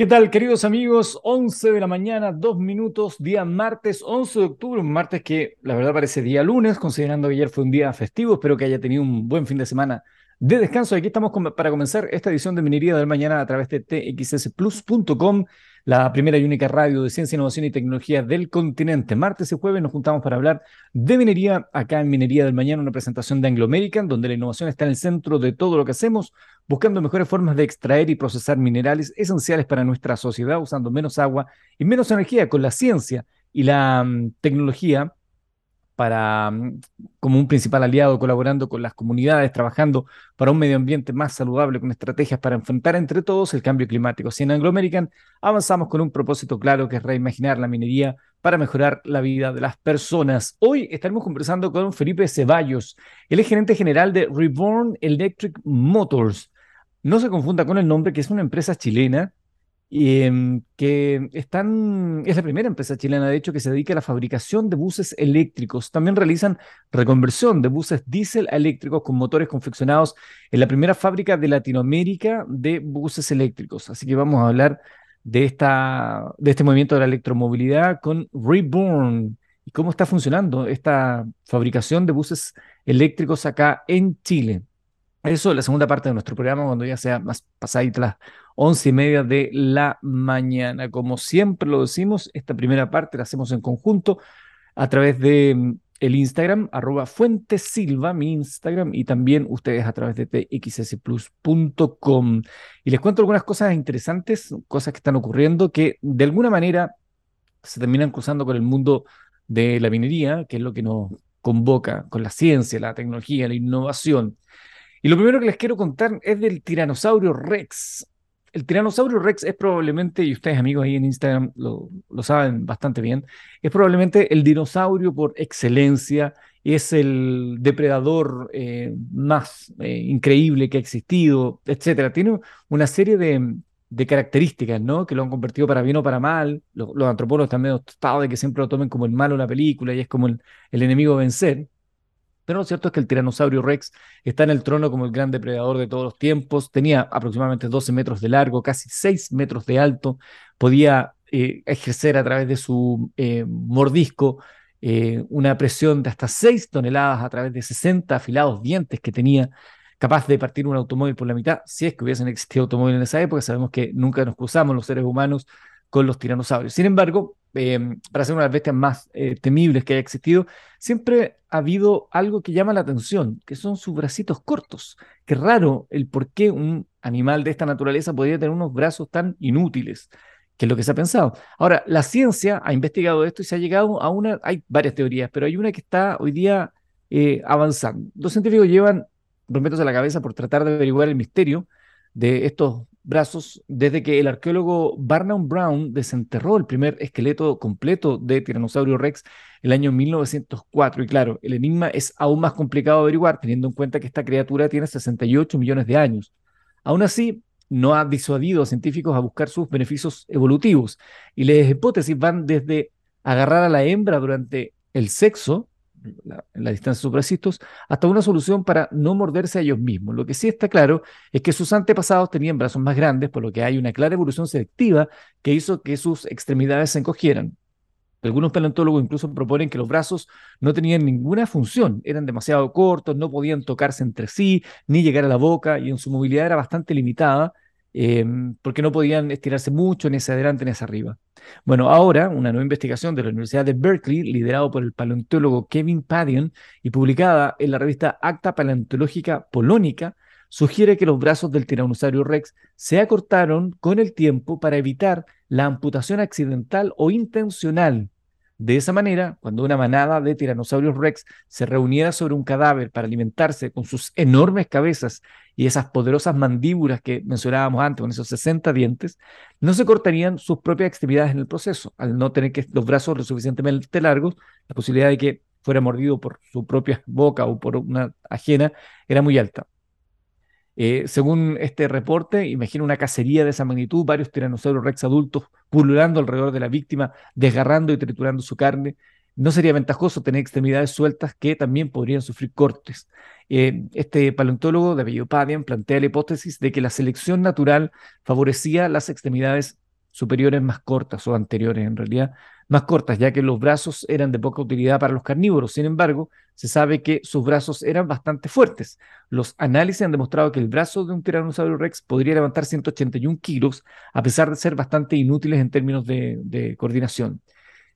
¿Qué tal, queridos amigos? 11 de la mañana, dos minutos, día martes 11 de octubre, un martes que la verdad parece día lunes, considerando que ayer fue un día festivo. Espero que haya tenido un buen fin de semana de descanso. Aquí estamos para comenzar esta edición de Minería del Mañana a través de txsplus.com, la primera y única radio de ciencia, innovación y tecnología del continente. Martes y jueves nos juntamos para hablar de minería acá en Minería del Mañana, una presentación de Anglo American, donde la innovación está en el centro de todo lo que hacemos, buscando mejores formas de extraer y procesar minerales esenciales para nuestra sociedad, usando menos agua y menos energía con la ciencia y la mm, tecnología para, mm, como un principal aliado, colaborando con las comunidades, trabajando para un medio ambiente más saludable, con estrategias para enfrentar entre todos el cambio climático. Si en Anglo American avanzamos con un propósito claro que es reimaginar la minería para mejorar la vida de las personas. Hoy estaremos conversando con Felipe Ceballos, el gerente general de Reborn Electric Motors. No se confunda con el nombre, que es una empresa chilena em, que están, es la primera empresa chilena, de hecho, que se dedica a la fabricación de buses eléctricos. También realizan reconversión de buses diésel a eléctricos con motores confeccionados en la primera fábrica de Latinoamérica de buses eléctricos. Así que vamos a hablar de, esta, de este movimiento de la electromovilidad con Reborn y cómo está funcionando esta fabricación de buses eléctricos acá en Chile. Eso es la segunda parte de nuestro programa, cuando ya sea más pasadita las once y media de la mañana. Como siempre lo decimos, esta primera parte la hacemos en conjunto a través de mm, el Instagram, arroba Fuentesilva, mi Instagram, y también ustedes a través de txsplus.com. Y les cuento algunas cosas interesantes, cosas que están ocurriendo que de alguna manera se terminan cruzando con el mundo de la minería, que es lo que nos convoca con la ciencia, la tecnología, la innovación. Y lo primero que les quiero contar es del tiranosaurio Rex. El tiranosaurio Rex es probablemente, y ustedes amigos ahí en Instagram lo, saben bastante bien, es probablemente el dinosaurio por excelencia, es el depredador eh, más eh, increíble que ha existido, etc. Tiene una serie de, características, ¿no? Que lo han convertido para bien o para mal. Los, antropólogos están medio tostados de que siempre lo tomen como el malo en la película y es como el, el enemigo a vencer. Pero lo cierto es que el tiranosaurio Rex está en el trono como el gran depredador de todos los tiempos. Tenía aproximadamente 12 metros de largo, casi 6 metros de alto. Podía eh, ejercer a través de su eh, mordisco eh, una presión de hasta 6 toneladas a través de 60 afilados dientes que tenía, capaz de partir un automóvil por la mitad, si es que hubiesen existido automóviles en esa época. Sabemos que nunca nos cruzamos los seres humanos con los tiranosaurios. Sin embargo, Em, para ser una de las bestias más eh, temibles que haya existido, siempre ha habido algo que llama la atención, que son sus bracitos cortos. Qué raro el por qué un animal de esta naturaleza podría tener unos brazos tan inútiles, que es lo que se ha pensado. Ahora, la ciencia ha investigado esto y se ha llegado a una, hay varias teorías, pero hay una que está hoy día eh, avanzando. Los científicos llevan rompiéndose la cabeza por tratar de averiguar el misterio de estos brazos desde que el arqueólogo Barnum Brown desenterró el primer esqueleto completo de Tiranosaurio Rex el año 1904. Y claro, el enigma es aún más complicado de averiguar teniendo en cuenta que esta criatura tiene 68 millones de años. Aún así, no ha disuadido a científicos a buscar sus beneficios evolutivos y las hipótesis van desde agarrar a la hembra durante el sexo la, la distancia supracistos, hasta una solución para no morderse a ellos mismos. Lo que sí está claro es que sus antepasados tenían brazos más grandes, por lo que hay una clara evolución selectiva que hizo que sus extremidades se encogieran. Algunos paleontólogos incluso proponen que los brazos no tenían ninguna función, eran demasiado cortos, no podían tocarse entre sí, ni llegar a la boca, y en su movilidad era bastante limitada, Em, porque no podían estirarse mucho ni hacia adelante ni hacia arriba. Bueno, ahora una nueva investigación de la Universidad de Berkeley, liderado por el paleontólogo Kevin Padion y publicada en la revista Acta Paleontológica Polónica, sugiere que los brazos del tiranosaurio Rex se acortaron con el tiempo para evitar la amputación accidental o intencional de esa manera, cuando una manada de tiranosaurios rex se reuniera sobre un cadáver para alimentarse con sus enormes cabezas y esas poderosas mandíbulas que mencionábamos antes, con esos 60 dientes, no se cortarían sus propias extremidades en el proceso. Al no tener que, los brazos lo suficientemente largos, la posibilidad de que fuera mordido por su propia boca o por una ajena era muy alta. Eh, según este reporte, imagina una cacería de esa magnitud, varios tiranosaurios rex adultos pululando alrededor de la víctima, desgarrando y triturando su carne. No sería ventajoso tener extremidades sueltas que también podrían sufrir cortes. Eh, este paleontólogo de apellido plantea la hipótesis de que la selección natural favorecía las extremidades superiores más cortas o anteriores en realidad, más cortas, ya que los brazos eran de poca utilidad para los carnívoros. Sin embargo, se sabe que sus brazos eran bastante fuertes. Los análisis han demostrado que el brazo de un tiranosaurio rex podría levantar 181 kilos, a pesar de ser bastante inútiles en términos de, coordinación.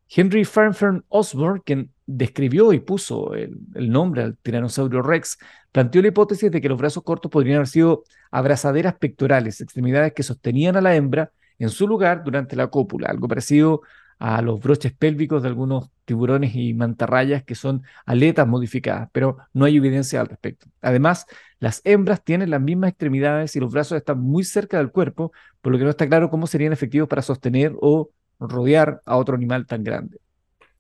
Henry Farnfern Osborne, quien describió y puso el, el, nombre al tiranosaurio rex, planteó la hipótesis de que los brazos cortos podrían haber sido abrazaderas pectorales, extremidades que sostenían a la hembra en su lugar durante la cópula, algo parecido a los broches pélvicos de algunos tiburones y mantarrayas que son aletas modificadas, pero no hay evidencia al respecto. Además, las hembras tienen las mismas extremidades y los brazos están muy cerca del cuerpo, por lo que no está claro cómo serían efectivos para sostener o rodear a otro animal tan grande.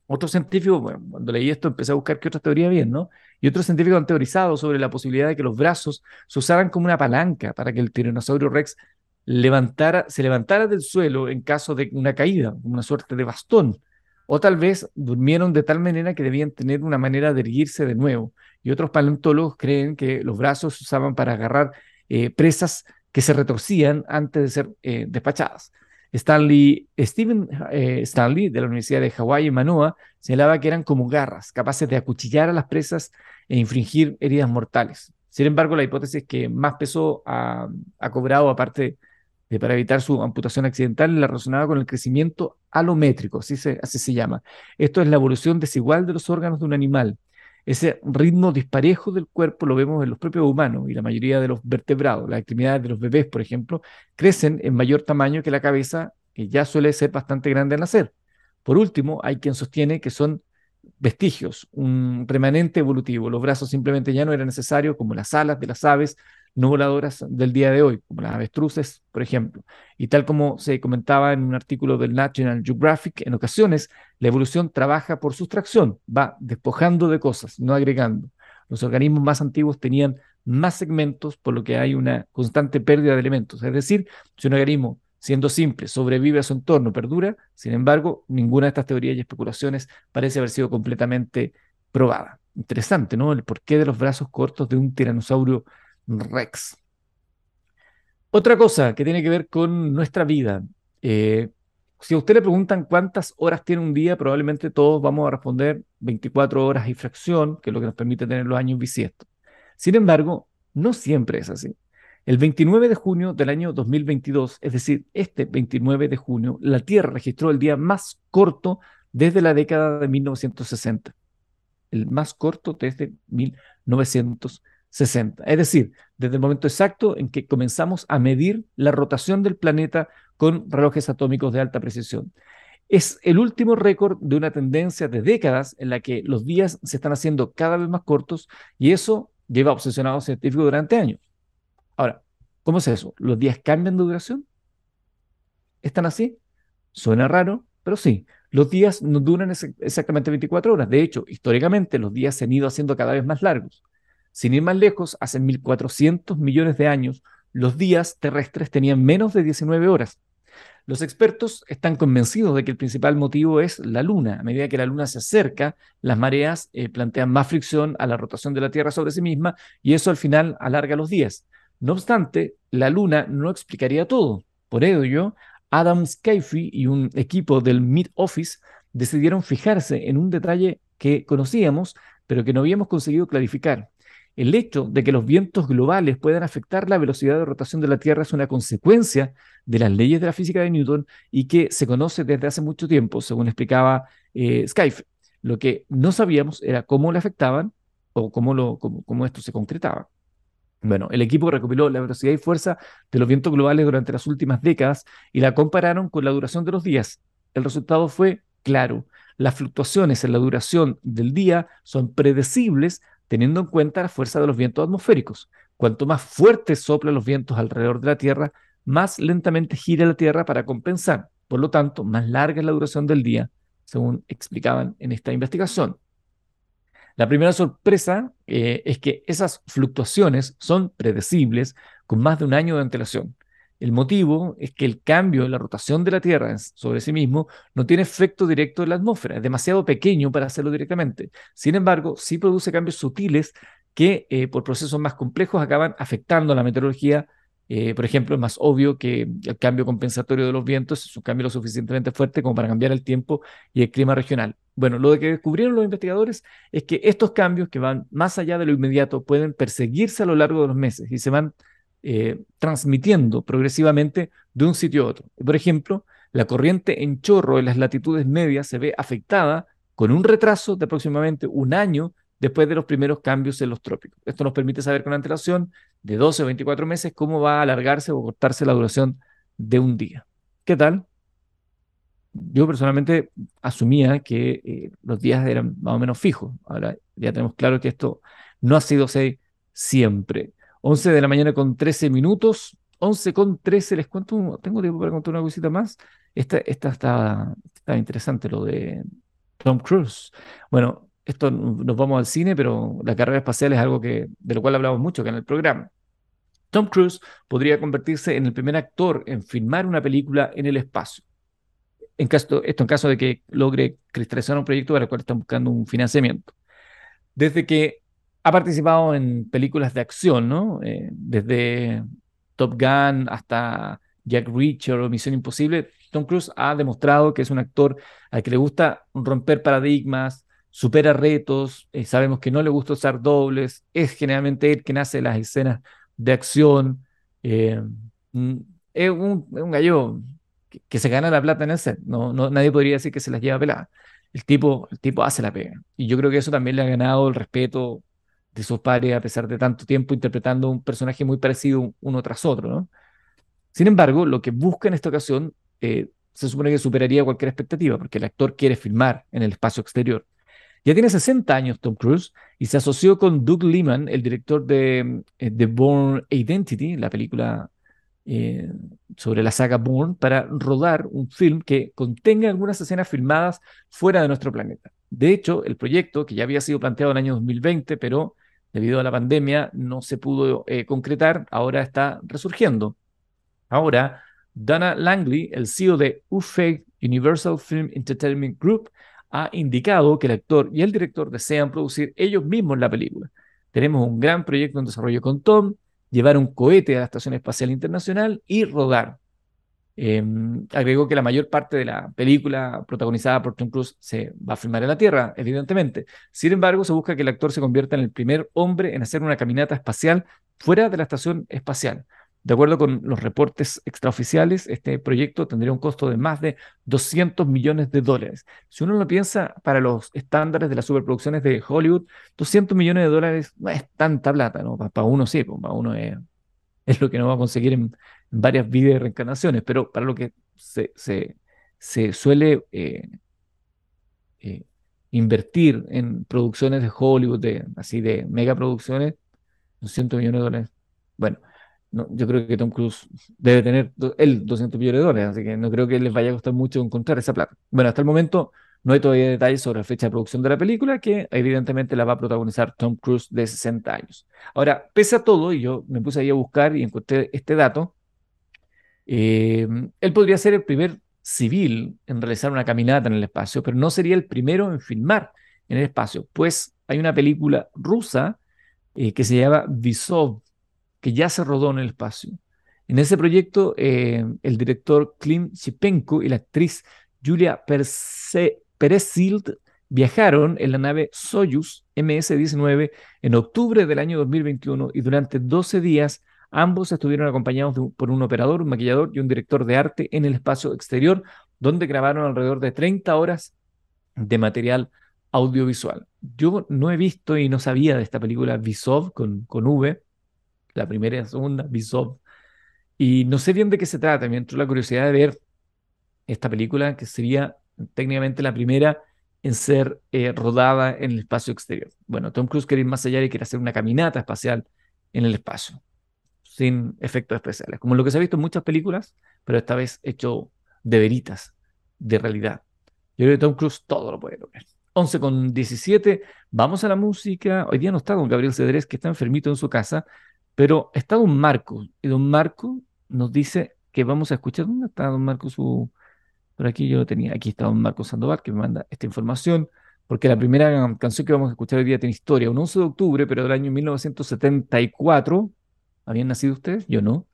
Otros científicos, bueno, cuando leí esto empecé a buscar qué otra teoría bien, ¿no? Y otros científicos han teorizado sobre la posibilidad de que los brazos se usaran como una palanca para que el tiranosaurio rex levantara, se levantara del suelo en caso de una caída, una suerte de bastón. O tal vez durmieron de tal manera que debían tener una manera de erguirse de nuevo. Y otros paleontólogos creen que los brazos se usaban para agarrar eh, presas que se retorcían antes de ser eh, despachadas. Stanley, Stephen eh, Stanley, de la Universidad de Hawái en Manoa, señalaba que eran como garras, capaces de acuchillar a las presas e infringir heridas mortales. Sin embargo, la hipótesis que más peso ha, ha cobrado, aparte para evitar su amputación accidental, la relacionada con el crecimiento alométrico, así se, así se llama. Esto es la evolución desigual de los órganos de un animal. Ese ritmo disparejo del cuerpo lo vemos en los propios humanos y la mayoría de los vertebrados. Las extremidades de los bebés, por ejemplo, crecen en mayor tamaño que la cabeza, que ya suele ser bastante grande al nacer. Por último, hay quien sostiene que son vestigios, un remanente evolutivo. Los brazos simplemente ya no eran necesarios, como las alas de las aves no voladoras del día de hoy, como las avestruces, por ejemplo. Y tal como se comentaba en un artículo del National Geographic, en ocasiones la evolución trabaja por sustracción, va despojando de cosas, no agregando. Los organismos más antiguos tenían más segmentos, por lo que hay una constante pérdida de elementos. Es decir, si un organismo, siendo simple, sobrevive a su entorno, perdura, sin embargo, ninguna de estas teorías y especulaciones parece haber sido completamente probada. Interesante, ¿no? El porqué de los brazos cortos de un tiranosaurio Rex. Otra cosa que tiene que ver con nuestra vida. Eh, si a usted le preguntan cuántas horas tiene un día, probablemente todos vamos a responder 24 horas y fracción, que es lo que nos permite tener los años bisiestos. Sin embargo, no siempre es así. El 29 de junio del año 2022, es decir, este 29 de junio, la Tierra registró el día más corto desde la década de 1960. El más corto desde 1960. 60. Es decir, desde el momento exacto en que comenzamos a medir la rotación del planeta con relojes atómicos de alta precisión. Es el último récord de una tendencia de décadas en la que los días se están haciendo cada vez más cortos y eso lleva obsesionado científicos durante años. Ahora, ¿cómo es eso? ¿Los días cambian de duración? ¿Están así? Suena raro, pero sí. Los días no duran exactamente 24 horas. De hecho, históricamente los días se han ido haciendo cada vez más largos. Sin ir más lejos, hace 1.400 millones de años, los días terrestres tenían menos de 19 horas. Los expertos están convencidos de que el principal motivo es la Luna. A medida que la Luna se acerca, las mareas eh, plantean más fricción a la rotación de la Tierra sobre sí misma y eso al final alarga los días. No obstante, la Luna no explicaría todo. Por ello, Adam Scaife y un equipo del Mid Office decidieron fijarse en un detalle que conocíamos, pero que no habíamos conseguido clarificar. El hecho de que los vientos globales puedan afectar la velocidad de rotación de la Tierra es una consecuencia de las leyes de la física de Newton y que se conoce desde hace mucho tiempo, según explicaba eh, Lo que no sabíamos era cómo le afectaban o cómo, cómo, esto se concretaba. Bueno, el equipo recopiló la velocidad y fuerza de los vientos globales durante las últimas décadas y la compararon con la duración de los días. El resultado fue claro. Las fluctuaciones en la duración del día son predecibles teniendo en cuenta la fuerza de los vientos atmosféricos. Cuanto más fuertes soplan los vientos alrededor de la Tierra, más lentamente gira la Tierra para compensar. Por lo tanto, más larga es la duración del día, según explicaban en esta investigación. La primera sorpresa eh, es que esas fluctuaciones son predecibles con más de un año de antelación. El motivo es que el cambio en la rotación de la Tierra sobre sí mismo no tiene efecto directo en la atmósfera, es demasiado pequeño para hacerlo directamente. Sin embargo, sí produce cambios sutiles que eh, por procesos más complejos acaban afectando la meteorología Eh, por ejemplo, es más obvio que el cambio compensatorio de los vientos es un cambio lo suficientemente fuerte como para cambiar el tiempo y el clima regional. Bueno, lo que descubrieron los investigadores es que estos cambios que van más allá de lo inmediato pueden perseguirse a lo largo de los meses y se van eh, transmitiendo progresivamente de un sitio a otro. Por ejemplo, la corriente en chorro en las latitudes medias se ve afectada con un retraso de aproximadamente un año después de los primeros cambios en los trópicos. Esto nos permite saber con antelación de 12 o 24 meses cómo va a alargarse o cortarse la duración de un día. ¿Qué tal? Yo personalmente asumía que eh, los días eran más o menos fijos. Ahora ya tenemos claro que esto no ha sido así siempre. 11 de la mañana con 13 minutos. 11 con 13, les cuento, tengo tiempo para contar una cosita más. Esta, esta está, está interesante, lo de Tom Cruise. Bueno, esto nos vamos al cine, pero la carrera espacial es algo que, de lo cual hablamos mucho acá en el programa. Tom Cruise podría convertirse en el primer actor en filmar una película en el espacio. En caso, esto en caso de que logre cristalizar un proyecto para el cual están buscando un financiamiento. Desde que ha participado en películas de acción, ¿no? Eh, desde Top Gun hasta Jack Reacher o Misión Imposible, Tom Cruise ha demostrado que es un actor al que le gusta romper paradigmas, supera retos, eh, sabemos que no le gusta usar dobles, es generalmente él quien hace las escenas de acción, eh, mm, es un, gallo que, se gana la plata en el set, no, nadie podría decir que se las lleva pelada. El tipo, el tipo hace la pega. Y yo creo que eso también le ha ganado el respeto de sus padres a pesar de tanto tiempo interpretando un personaje muy parecido uno tras otro. ¿no? Sin embargo, lo que busca en esta ocasión eh, se supone que superaría cualquier expectativa, porque el actor quiere filmar en el espacio exterior. Ya tiene 60 años Tom Cruise y se asoció con Doug Liman, el director de The eh, Bourne Identity, la película eh, sobre la saga Bourne, para rodar un film que contenga algunas escenas filmadas fuera de nuestro planeta. De hecho, el proyecto, que ya había sido planteado en el año 2020, pero debido a la pandemia no se pudo eh, concretar, ahora está resurgiendo. Ahora, Dana Langley, el CEO de UFEG Universal Film Entertainment Group, ha indicado que el actor y el director desean producir ellos mismos la película. Tenemos un gran proyecto en desarrollo con Tom, llevar un cohete a la Estación Espacial Internacional y rodar. Em, agregó que la mayor parte de la película protagonizada por Tom Cruise se va a filmar en la Tierra, evidentemente. Sin embargo, se busca que el actor se convierta en el primer hombre en hacer una caminata espacial fuera de la estación espacial. De acuerdo con los reportes extraoficiales, este proyecto tendría un costo de más de 200 millones de dólares. Si uno lo piensa para los estándares de las superproducciones de Hollywood, 200 millones de dólares no es tanta plata, ¿no? Para, uno sí, para uno es, es, lo que no va a conseguir en, varias vidas y reencarnaciones, pero para lo que se, suele eh, eh, invertir en producciones de Hollywood, de, así de megaproducciones, 200 millones de dólares. Bueno, yo creo que Tom Cruise debe tener él 200 millones de dólares, así que no creo que les vaya a costar mucho encontrar esa plata. Bueno, hasta el momento no hay todavía detalles sobre la fecha de producción de la película, que evidentemente la va a protagonizar Tom Cruise de 60 años. Ahora, pese a todo, y yo me puse ahí a buscar y encontré este dato, eh, él podría ser el primer civil en realizar una caminata en el espacio, pero no sería el primero en filmar en el espacio, pues hay una película rusa eh, que se llama Visov, que ya se rodó en el espacio. En ese proyecto, eh, el director Klim Chipenko y la actriz Julia Perezild viajaron en la nave Soyuz MS-19 en octubre del año 2021 y durante 12 días ambos estuvieron acompañados por un operador, un maquillador y un director de arte en el espacio exterior, donde grabaron alrededor de 30 horas de material audiovisual. Yo no he visto y no sabía de esta película Visov con, con V, la primera y la segunda, Bishop. Y no sé bien de qué se trata, me entró la curiosidad de ver esta película, que sería técnicamente la primera en ser eh, rodada en el espacio exterior. Bueno, Tom Cruise quiere ir más allá y quiere hacer una caminata espacial en el espacio, sin efectos especiales, como lo que se ha visto en muchas películas, pero esta vez hecho de veritas, de realidad. Yo creo que Tom Cruise todo lo puede lograr. 11 con 17, vamos a la música. Hoy día no está con Gabriel Cedrés, que está enfermito en su casa, pero está don Marco, y don Marco nos dice que vamos a escuchar. ¿Dónde está don Marco? Su... Por aquí yo lo tenía. Aquí está don Marco Sandoval, que me manda esta información, porque la primera canción que vamos a escuchar hoy día tiene historia. Un 11 de octubre, pero del año 1974. ¿Habían nacido ustedes? Yo no.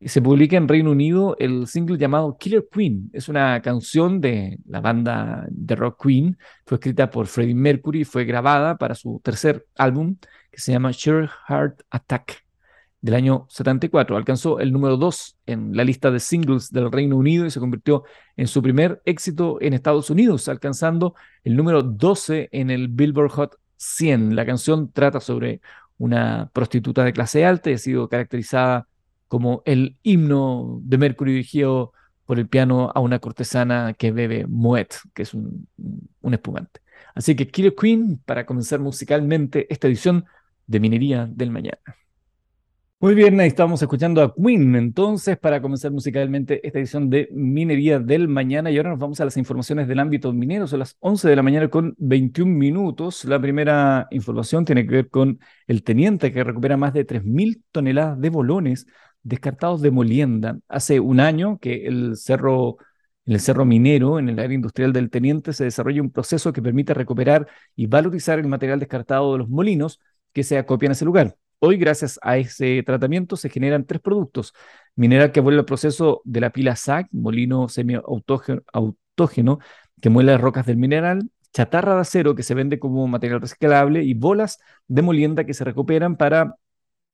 se publica en Reino Unido el single llamado Killer Queen. Es una canción de la banda de rock Queen. Fue escrita por Freddie Mercury y fue grabada para su tercer álbum que se llama Sure Heart Attack del año 74. Alcanzó el número 2 en la lista de singles del Reino Unido y se convirtió en su primer éxito en Estados Unidos, alcanzando el número 12 en el Billboard Hot 100. La canción trata sobre una prostituta de clase alta y ha sido caracterizada como el himno de Mercury dirigido por el piano a una cortesana que bebe Moet, que es un, espumante. Así que Killer Queen para comenzar musicalmente esta edición de Minería del Mañana. Muy bien, ahí estamos escuchando a Queen entonces para comenzar musicalmente esta edición de Minería del Mañana y ahora nos vamos a las informaciones del ámbito minero, son las 11 de la mañana con 21 minutos. La primera información tiene que ver con el teniente que recupera más de 3.000 toneladas de bolones descartados de molienda. Hace un año que el cerro, en el cerro minero, en el área industrial del Teniente, se desarrolla un proceso que permite recuperar y valorizar el material descartado de los molinos que se acopian a ese lugar. Hoy, gracias a ese tratamiento, se generan tres productos. Mineral que vuelve al proceso de la pila SAC, molino semi-autógeno, que muele las rocas del mineral, chatarra de acero que se vende como material reciclable y bolas de molienda que se recuperan para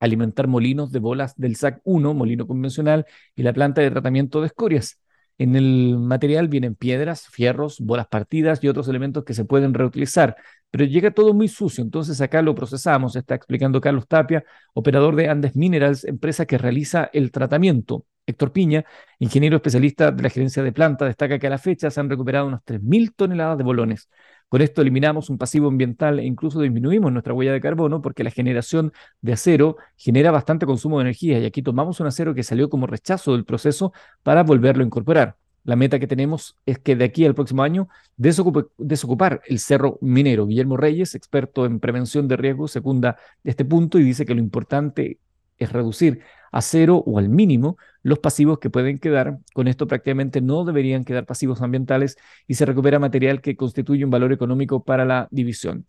alimentar molinos de bolas del SAC 1, molino convencional, y la planta de tratamiento de escorias. En el material vienen piedras, fierros, bolas partidas y otros elementos que se pueden reutilizar, pero llega todo muy sucio, entonces acá lo procesamos, está explicando Carlos Tapia, operador de Andes Minerals, empresa que realiza el tratamiento. Héctor Piña, ingeniero especialista de la gerencia de planta, destaca que a la fecha se han recuperado unas 3.000 toneladas de bolones. Con esto eliminamos un pasivo ambiental e incluso disminuimos nuestra huella de carbono porque la generación de acero genera bastante consumo de energía y aquí tomamos un acero que salió como rechazo del proceso para volverlo a incorporar. La meta que tenemos es que de aquí al próximo año desocupar el cerro minero. Guillermo Reyes, experto en prevención de riesgos, secunda este punto y dice que lo importante es reducir a cero o al mínimo los pasivos que pueden quedar. Con esto prácticamente no deberían quedar pasivos ambientales y se recupera material que constituye un valor económico para la división.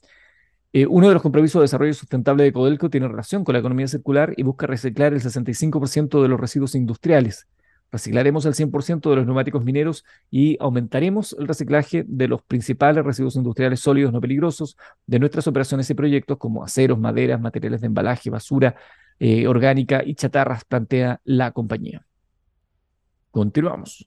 Eh, uno de los compromisos de desarrollo sustentable de Codelco tiene relación con la economía circular y busca reciclar el 65% de los residuos industriales. Reciclaremos el 100% de los neumáticos mineros y aumentaremos el reciclaje de los principales residuos industriales sólidos no peligrosos de nuestras operaciones y proyectos como aceros, maderas, materiales de embalaje, basura, eh, orgánica y chatarras, plantea la compañía. Continuamos.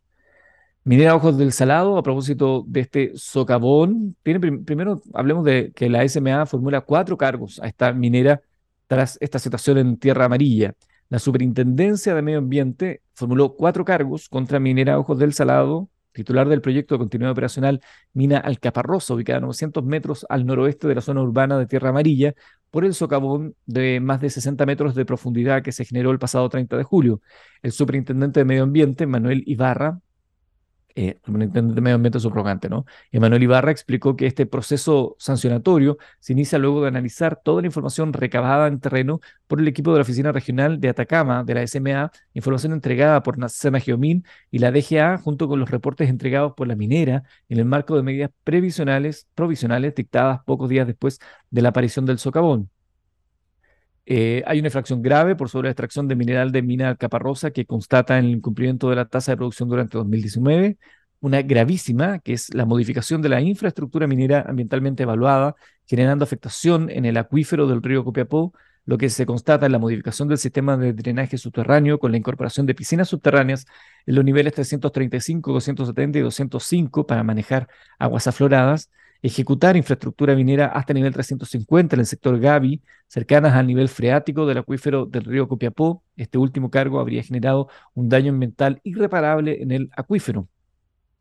Minera Ojos del Salado, a propósito de este socavón, primero hablemos de que la SMA formula cuatro cargos a esta minera tras esta situación en Tierra Amarilla. La Superintendencia de Medio Ambiente formuló cuatro cargos contra Minera Ojos del Salado, titular del proyecto de continuidad operacional Mina Alcaparrosa, ubicada a 900 metros al noroeste de la zona urbana de Tierra Amarilla, por el socavón de más de 60 metros de profundidad que se generó el pasado 30 de julio. El superintendente de Medio Ambiente, Manuel Ibarra, eh, superintendente de Medio Ambiente subrogante, ¿no? Emanuel Ibarra explicó que este proceso sancionatorio se inicia luego de analizar toda la información recabada en terreno por el equipo de la Oficina Regional de Atacama de la SMA, información entregada por Nacema Geomin y la DGA, junto con los reportes entregados por la minera en el marco de medidas previsionales, provisionales dictadas pocos días después de la aparición del socavón. Eh, hay una infracción grave por sobre la extracción de mineral de mina Alcaparrosa que constata el incumplimiento de la tasa de producción durante 2019. Una gravísima, que es la modificación de la infraestructura minera ambientalmente evaluada, generando afectación en el acuífero del río Copiapó, lo que se constata en la modificación del sistema de drenaje subterráneo con la incorporación de piscinas subterráneas en los niveles 335, 270 y 205 para manejar aguas afloradas ejecutar infraestructura minera hasta nivel 350 en el sector Gavi, cercanas al nivel freático del acuífero del río Copiapó. Este último cargo habría generado un daño ambiental irreparable en el acuífero.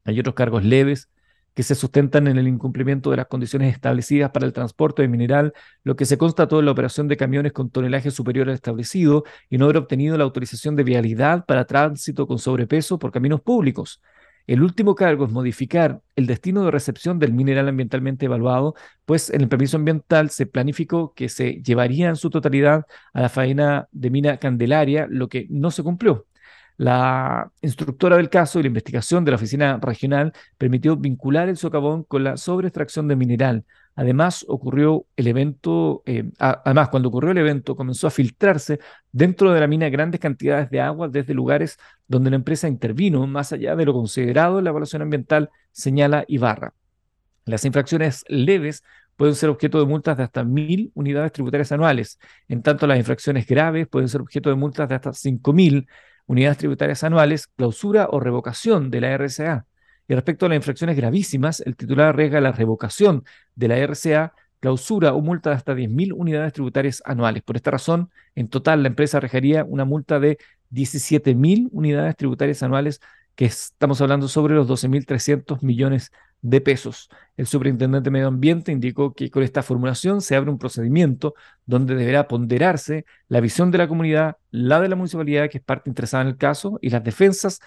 Hay otros cargos leves que se sustentan en el incumplimiento de las condiciones establecidas para el transporte de mineral, lo que se constató en la operación de camiones con tonelaje superior al establecido y no haber obtenido la autorización de vialidad para tránsito con sobrepeso por caminos públicos. El último cargo es modificar el destino de recepción del mineral ambientalmente evaluado, pues en el permiso ambiental se planificó que se llevaría en su totalidad a la faena de mina Candelaria, lo que no se cumplió. La instructora del caso y la investigación de la oficina regional permitió vincular el socavón con la sobreextracción de mineral. Además, ocurrió el evento, eh, además, cuando ocurrió el evento, comenzó a filtrarse dentro de la mina grandes cantidades de agua desde lugares donde la empresa intervino, más allá de lo considerado en la evaluación ambiental, señala Ibarra. Las infracciones leves pueden ser objeto de multas de hasta mil unidades tributarias anuales. En tanto, las infracciones graves pueden ser objeto de multas de hasta cinco mil unidades tributarias anuales, clausura o revocación de la RCA. Y respecto a las infracciones gravísimas, el titular arriesga la revocación de la RCA, clausura o multa de hasta 10.000 unidades tributarias anuales. Por esta razón, en total, la empresa arriesgaría una multa de 17.000 unidades tributarias anuales, que estamos hablando sobre los 12.300 millones de pesos. El superintendente de Medio Ambiente indicó que con esta formulación se abre un procedimiento donde deberá ponderarse la visión de la comunidad, la de la municipalidad, que es parte interesada en el caso, y las defensas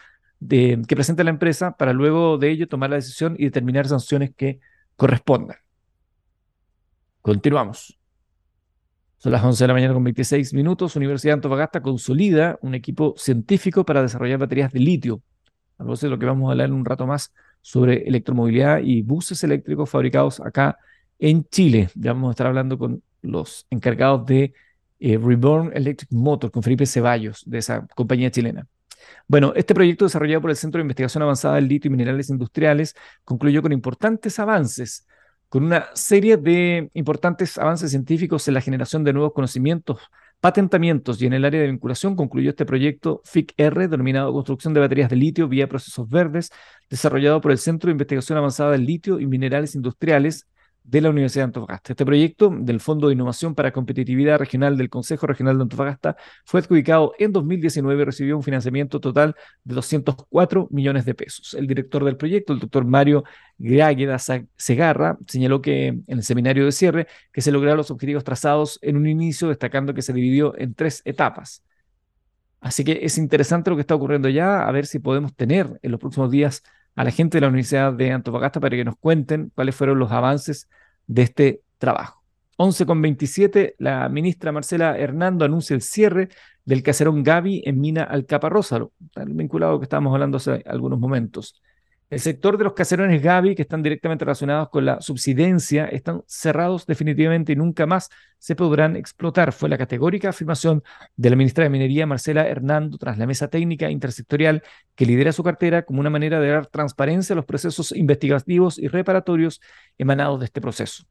que presenta la empresa para luego de ello tomar la decisión y determinar sanciones que correspondan. Continuamos. Son las 11 de la mañana con 26 minutos. Universidad de Antofagasta consolida un equipo científico para desarrollar baterías de litio. A de lo que vamos a hablar en un rato más sobre electromovilidad y buses eléctricos fabricados acá en Chile. Ya vamos a estar hablando con los encargados de eh, Reborn Electric Motor, con Felipe Ceballos, de esa compañía chilena. Bueno, este proyecto desarrollado por el Centro de Investigación Avanzada del Litio y Minerales Industriales concluyó con importantes avances, con una serie de importantes avances científicos en la generación de nuevos conocimientos, patentamientos y en el área de vinculación concluyó este proyecto FIC-R, denominado Construcción de Baterías de Litio vía Procesos Verdes, desarrollado por el Centro de Investigación Avanzada del Litio y Minerales Industriales de la Universidad de Antofagasta. Este proyecto del Fondo de Innovación para Competitividad Regional del Consejo Regional de Antofagasta fue adjudicado en 2019 y recibió un financiamiento total de 204 millones de pesos. El director del proyecto, el doctor Mario Grágueda Segarra, señaló que en el seminario de cierre que se lograron los objetivos trazados en un inicio, destacando que se dividió en tres etapas. Así que es interesante lo que está ocurriendo ya, a ver si podemos tener en los próximos días a la gente de la Universidad de Antofagasta para que nos cuenten cuáles fueron los avances de este trabajo. 11 con 27, la ministra Marcela Hernando anuncia el cierre del caserón Gavi en Mina Alcaparrózalo, vinculado que estábamos hablando hace algunos momentos. El sector de los caserones Gavi, que están directamente relacionados con la subsidencia, están cerrados definitivamente y nunca más se podrán explotar. Fue la categórica afirmación de la ministra de Minería, Marcela Hernando, tras la mesa técnica intersectorial que lidera su cartera como una manera de dar transparencia a los procesos investigativos y reparatorios emanados de este proceso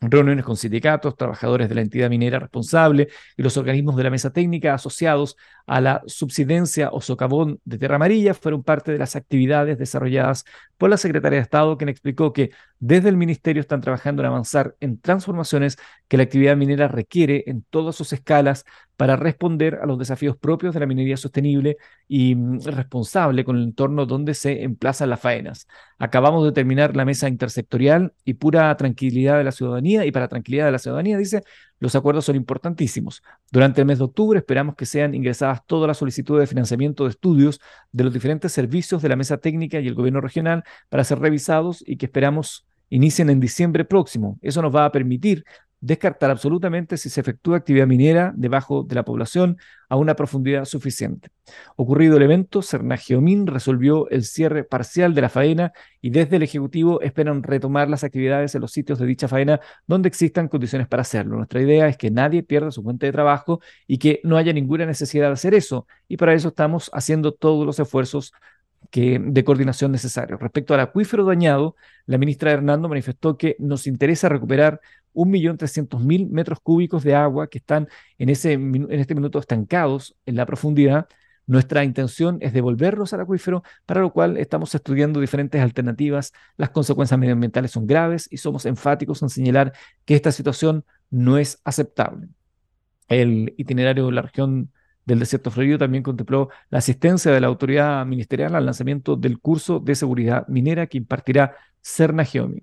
reuniones con sindicatos, trabajadores de la entidad minera responsable y los organismos de la mesa técnica asociados a la subsidencia o socavón de Tierra Amarilla fueron parte de las actividades desarrolladas por la Secretaría de Estado, quien explicó que desde el Ministerio están trabajando en avanzar en transformaciones que la actividad minera requiere en todas sus escalas para responder a los desafíos propios de la minería sostenible y mm, responsable con el entorno donde se emplazan las faenas. Acabamos de terminar la mesa intersectorial y pura tranquilidad de la ciudadanía, y para tranquilidad de la ciudadanía, dice, los acuerdos son importantísimos. Durante el mes de octubre esperamos que sean ingresadas todas las solicitudes de financiamiento de estudios de los diferentes servicios de la mesa técnica y el gobierno regional para ser revisados y que esperamos inicien en diciembre próximo. Eso nos va a permitir descartar absolutamente si se efectúa actividad minera debajo de la población a una profundidad suficiente. Ocurrido el evento, Cernageomin resolvió el cierre parcial de la faena y desde el Ejecutivo esperan retomar las actividades en los sitios de dicha faena donde existan condiciones para hacerlo. Nuestra idea es que nadie pierda su fuente de trabajo y que no haya ninguna necesidad de hacer eso. Y para eso estamos haciendo todos los esfuerzos que, de coordinación necesarios. Respecto al acuífero dañado, la ministra Hernando manifestó que nos interesa recuperar 1.300.000 metros cúbicos de agua que están en, ese, en este minuto estancados en la profundidad. Nuestra intención es devolverlos al acuífero, para lo cual estamos estudiando diferentes alternativas. Las consecuencias medioambientales son graves y somos enfáticos en señalar que esta situación no es aceptable. El itinerario de la región del desierto florido también contempló la asistencia de la autoridad ministerial al lanzamiento del curso de seguridad minera que impartirá Cerna Geomi.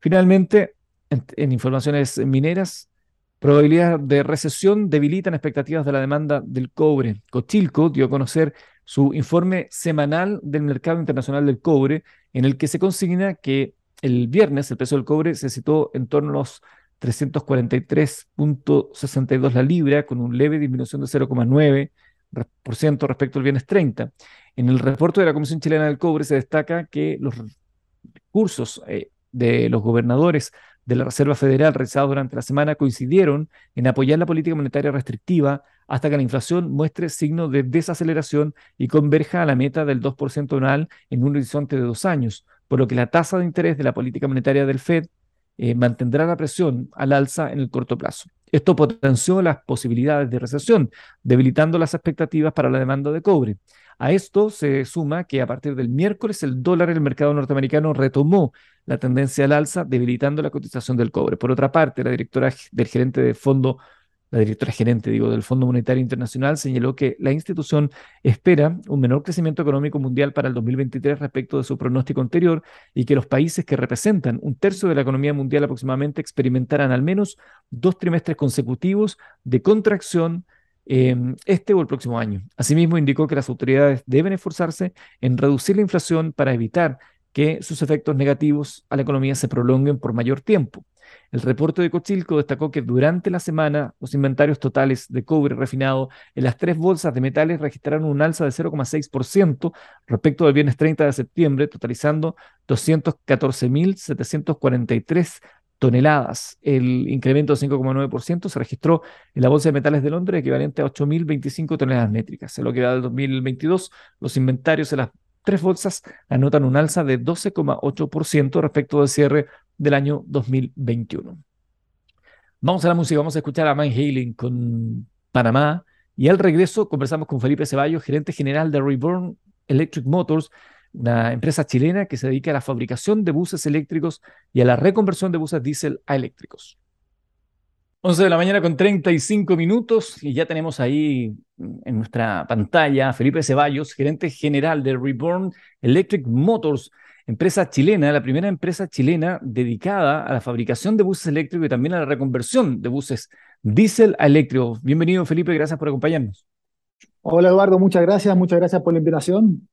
Finalmente, en, informaciones mineras, probabilidad de recesión debilitan expectativas de la demanda del cobre. Cochilco dio a conocer su informe semanal del mercado internacional del cobre, en el que se consigna que el viernes el precio del cobre se situó en torno a los 343.62 la libra, con un leve disminución de 0,9% respecto al viernes 30. En el reporte de la Comisión Chilena del Cobre se destaca que los recursos eh, de los gobernadores de la Reserva Federal realizados durante la semana coincidieron en apoyar la política monetaria restrictiva hasta que la inflación muestre signos de desaceleración y converja a la meta del 2% anual en un horizonte de dos años, por lo que la tasa de interés de la política monetaria del Fed eh, mantendrá la presión al alza en el corto plazo. Esto potenció las posibilidades de recesión, debilitando las expectativas para la demanda de cobre. A esto se suma que a partir del miércoles el dólar en el mercado norteamericano retomó la tendencia al alza, debilitando la cotización del cobre. Por otra parte, la directora del gerente de fondo la directora gerente, del Fondo Monetario Internacional señaló que la institución espera un menor crecimiento económico mundial para el 2023 respecto de su pronóstico anterior y que los países que representan un tercio de la economía mundial aproximadamente experimentarán al menos dos trimestres consecutivos de contracción em, este o el próximo año. Asimismo, indicó que las autoridades deben esforzarse en reducir la inflación para evitar que sus efectos negativos a la economía se prolonguen por mayor tiempo. El reporte de Cochilco destacó que durante la semana los inventarios totales de cobre refinado en las tres bolsas de metales registraron un alza de 0,6% respecto al viernes 30 de septiembre, totalizando 214.743 toneladas. El incremento de 5,9% se registró en la Bolsa de Metales de Londres, equivalente a 8.025 toneladas métricas. En lo que va del 2022, los inventarios en las tres bolsas anotan un alza de 12,8% respecto del cierre del año 2021. Vamos a la música, vamos a escuchar a Man Halen con Panamá y al regreso conversamos con Felipe Ceballos, gerente general de Reborn Electric Motors, una empresa chilena que se dedica a la fabricación de buses eléctricos y a la reconversión de buses diésel a eléctricos. 11 de la mañana con 35 minutos y ya tenemos ahí en nuestra pantalla Felipe Ceballos, gerente general de Reborn Electric Motors empresa chilena, la primera empresa chilena dedicada a la fabricación de buses eléctricos y también a la reconversión de buses diésel a eléctricos. Bienvenido, Felipe, gracias por acompañarnos. Hola, Eduardo, muchas gracias, muchas gracias por la invitación.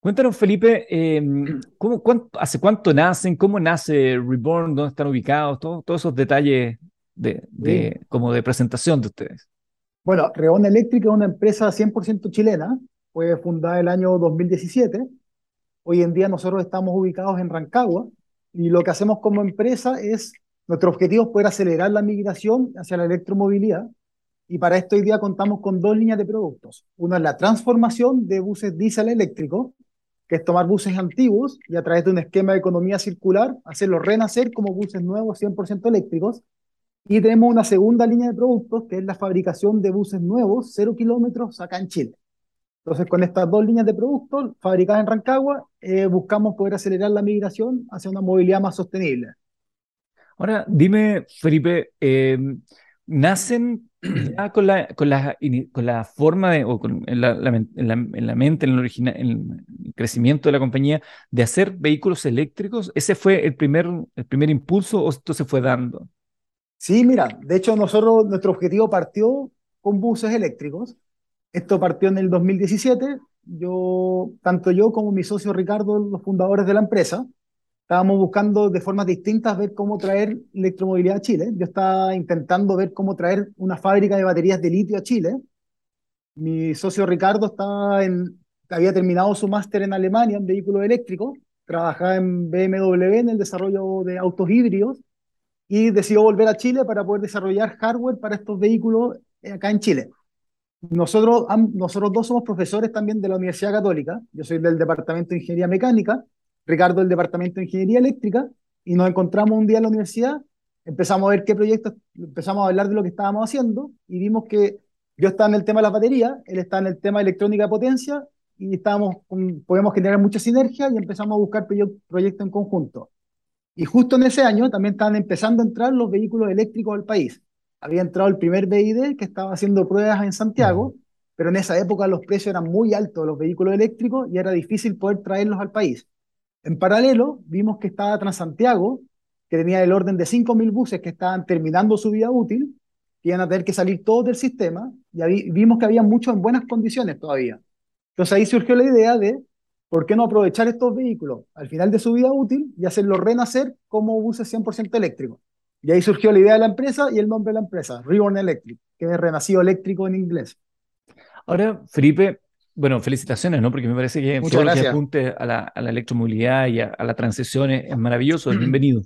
Cuéntanos, Felipe, em, ¿cómo, ¿hace cuánto nacen? ¿Cómo nace Reborn? ¿Dónde están ubicados? todos esos detalles de, como de presentación de ustedes. Bueno, Reborn Eléctrica es una empresa 100% chilena, fue fundada el año 2017 Hoy en día nosotros estamos ubicados en Rancagua y lo que hacemos como empresa es, nuestro objetivo es poder acelerar la migración hacia la electromovilidad y para esto hoy día contamos con dos líneas de productos. Una es la transformación de buses diésel eléctricos, que es tomar buses antiguos y a través de un esquema de economía circular hacerlos renacer como buses nuevos 100% eléctricos. Y tenemos una segunda línea de productos que es la fabricación de buses nuevos, cero kilómetros acá en Chile. Entonces, con estas dos líneas de productos fabricadas en Rancagua, eh, buscamos poder acelerar la migración hacia una movilidad más sostenible. Ahora, dime, Felipe, eh, ¿nacen ya con la, con la, con la forma de, o con, en, la, en, la, mente, en el, original, en el crecimiento de la compañía, de hacer vehículos eléctricos? ¿Ese fue el primer, el primer impulso o esto se fue dando? Sí, mira, de hecho nosotros, nuestro objetivo partió con buses eléctricos esto partió en el 2017. Yo, tanto yo como mi socio Ricardo, los fundadores de la empresa, estábamos buscando de formas distintas ver cómo traer electromovilidad a Chile. Yo estaba intentando ver cómo traer una fábrica de baterías de litio a Chile. Mi socio Ricardo estaba en, había terminado su máster en Alemania en vehículos eléctricos, trabajaba en BMW en el desarrollo de autos híbridos y decidió volver a Chile para poder desarrollar hardware para estos vehículos acá en Chile. Nosotros, nosotros dos somos profesores también de la Universidad Católica. Yo soy del Departamento de Ingeniería Mecánica, Ricardo del Departamento de Ingeniería Eléctrica, y nos encontramos un día en la universidad, empezamos a ver qué proyectos, empezamos a hablar de lo que estábamos haciendo, y vimos que yo estaba en el tema de la batería, él está en el tema de electrónica de potencia, y estábamos, podemos generar mucha sinergia y empezamos a buscar proyectos en conjunto. Y justo en ese año también estaban empezando a entrar los vehículos eléctricos al país había entrado el primer BID que estaba haciendo pruebas en Santiago, pero en esa época los precios eran muy altos de los vehículos eléctricos y era difícil poder traerlos al país. En paralelo, vimos que estaba Transantiago, que tenía el orden de 5.000 buses que estaban terminando su vida útil, que iban a tener que salir todos del sistema, y vimos que había muchos en buenas condiciones todavía. Entonces ahí surgió la idea de, ¿por qué no aprovechar estos vehículos al final de su vida útil y hacerlos renacer como buses 100% eléctricos? Y ahí surgió la idea de la empresa y el nombre de la empresa, Reborn Electric, que es renacido eléctrico en inglés. Ahora, Felipe, bueno, felicitaciones, ¿no? Porque me parece que todo lo que apunte a la, a la electromovilidad y a, la transición es, maravilloso, es bienvenido.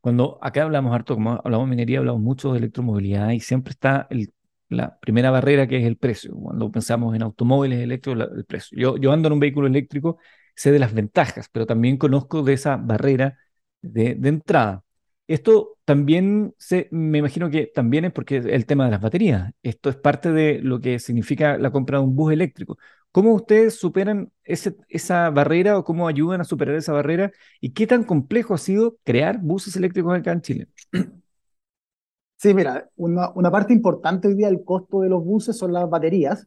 Cuando acá hablamos harto, como hablamos de minería, hablamos mucho de electromovilidad y siempre está el, la primera barrera que es el precio. Cuando pensamos en automóviles eléctricos, el precio. Yo, yo ando en un vehículo eléctrico, sé de las ventajas, pero también conozco de esa barrera de, de entrada. Esto también se, me imagino que también es porque el tema de las baterías. Esto es parte de lo que significa la compra de un bus eléctrico. ¿Cómo ustedes superan esa barrera o cómo ayudan a superar esa barrera? ¿Y qué tan complejo ha sido crear buses eléctricos acá en Chile? Sí, mira, una, una parte importante hoy día del costo de los buses son las baterías.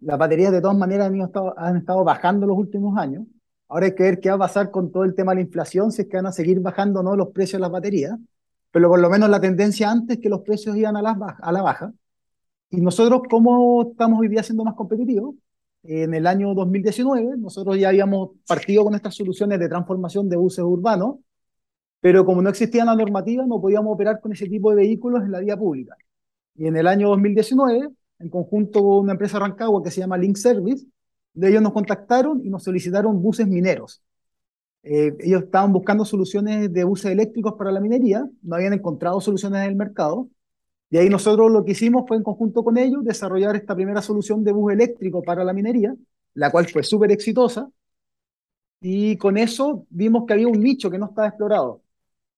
Las baterías de todas maneras han estado, han estado bajando los últimos años. Ahora hay que ver qué va a pasar con todo el tema de la inflación, si es que van a seguir bajando o no los precios de las baterías. Pero por lo menos la tendencia antes es que los precios iban a la, a la baja. Y nosotros, ¿cómo estamos hoy día siendo más competitivos? En el año 2019, nosotros ya habíamos partido con estas soluciones de transformación de buses urbanos, pero como no existía la normativa, no podíamos operar con ese tipo de vehículos en la vía pública. Y en el año 2019, en conjunto con una empresa Rancagua que se llama Link Service, de ellos nos contactaron y nos solicitaron buses mineros. Eh, ellos estaban buscando soluciones de buses eléctricos para la minería, no habían encontrado soluciones en el mercado, y ahí nosotros lo que hicimos fue en conjunto con ellos desarrollar esta primera solución de bus eléctrico para la minería, la cual fue súper exitosa, y con eso vimos que había un nicho que no estaba explorado,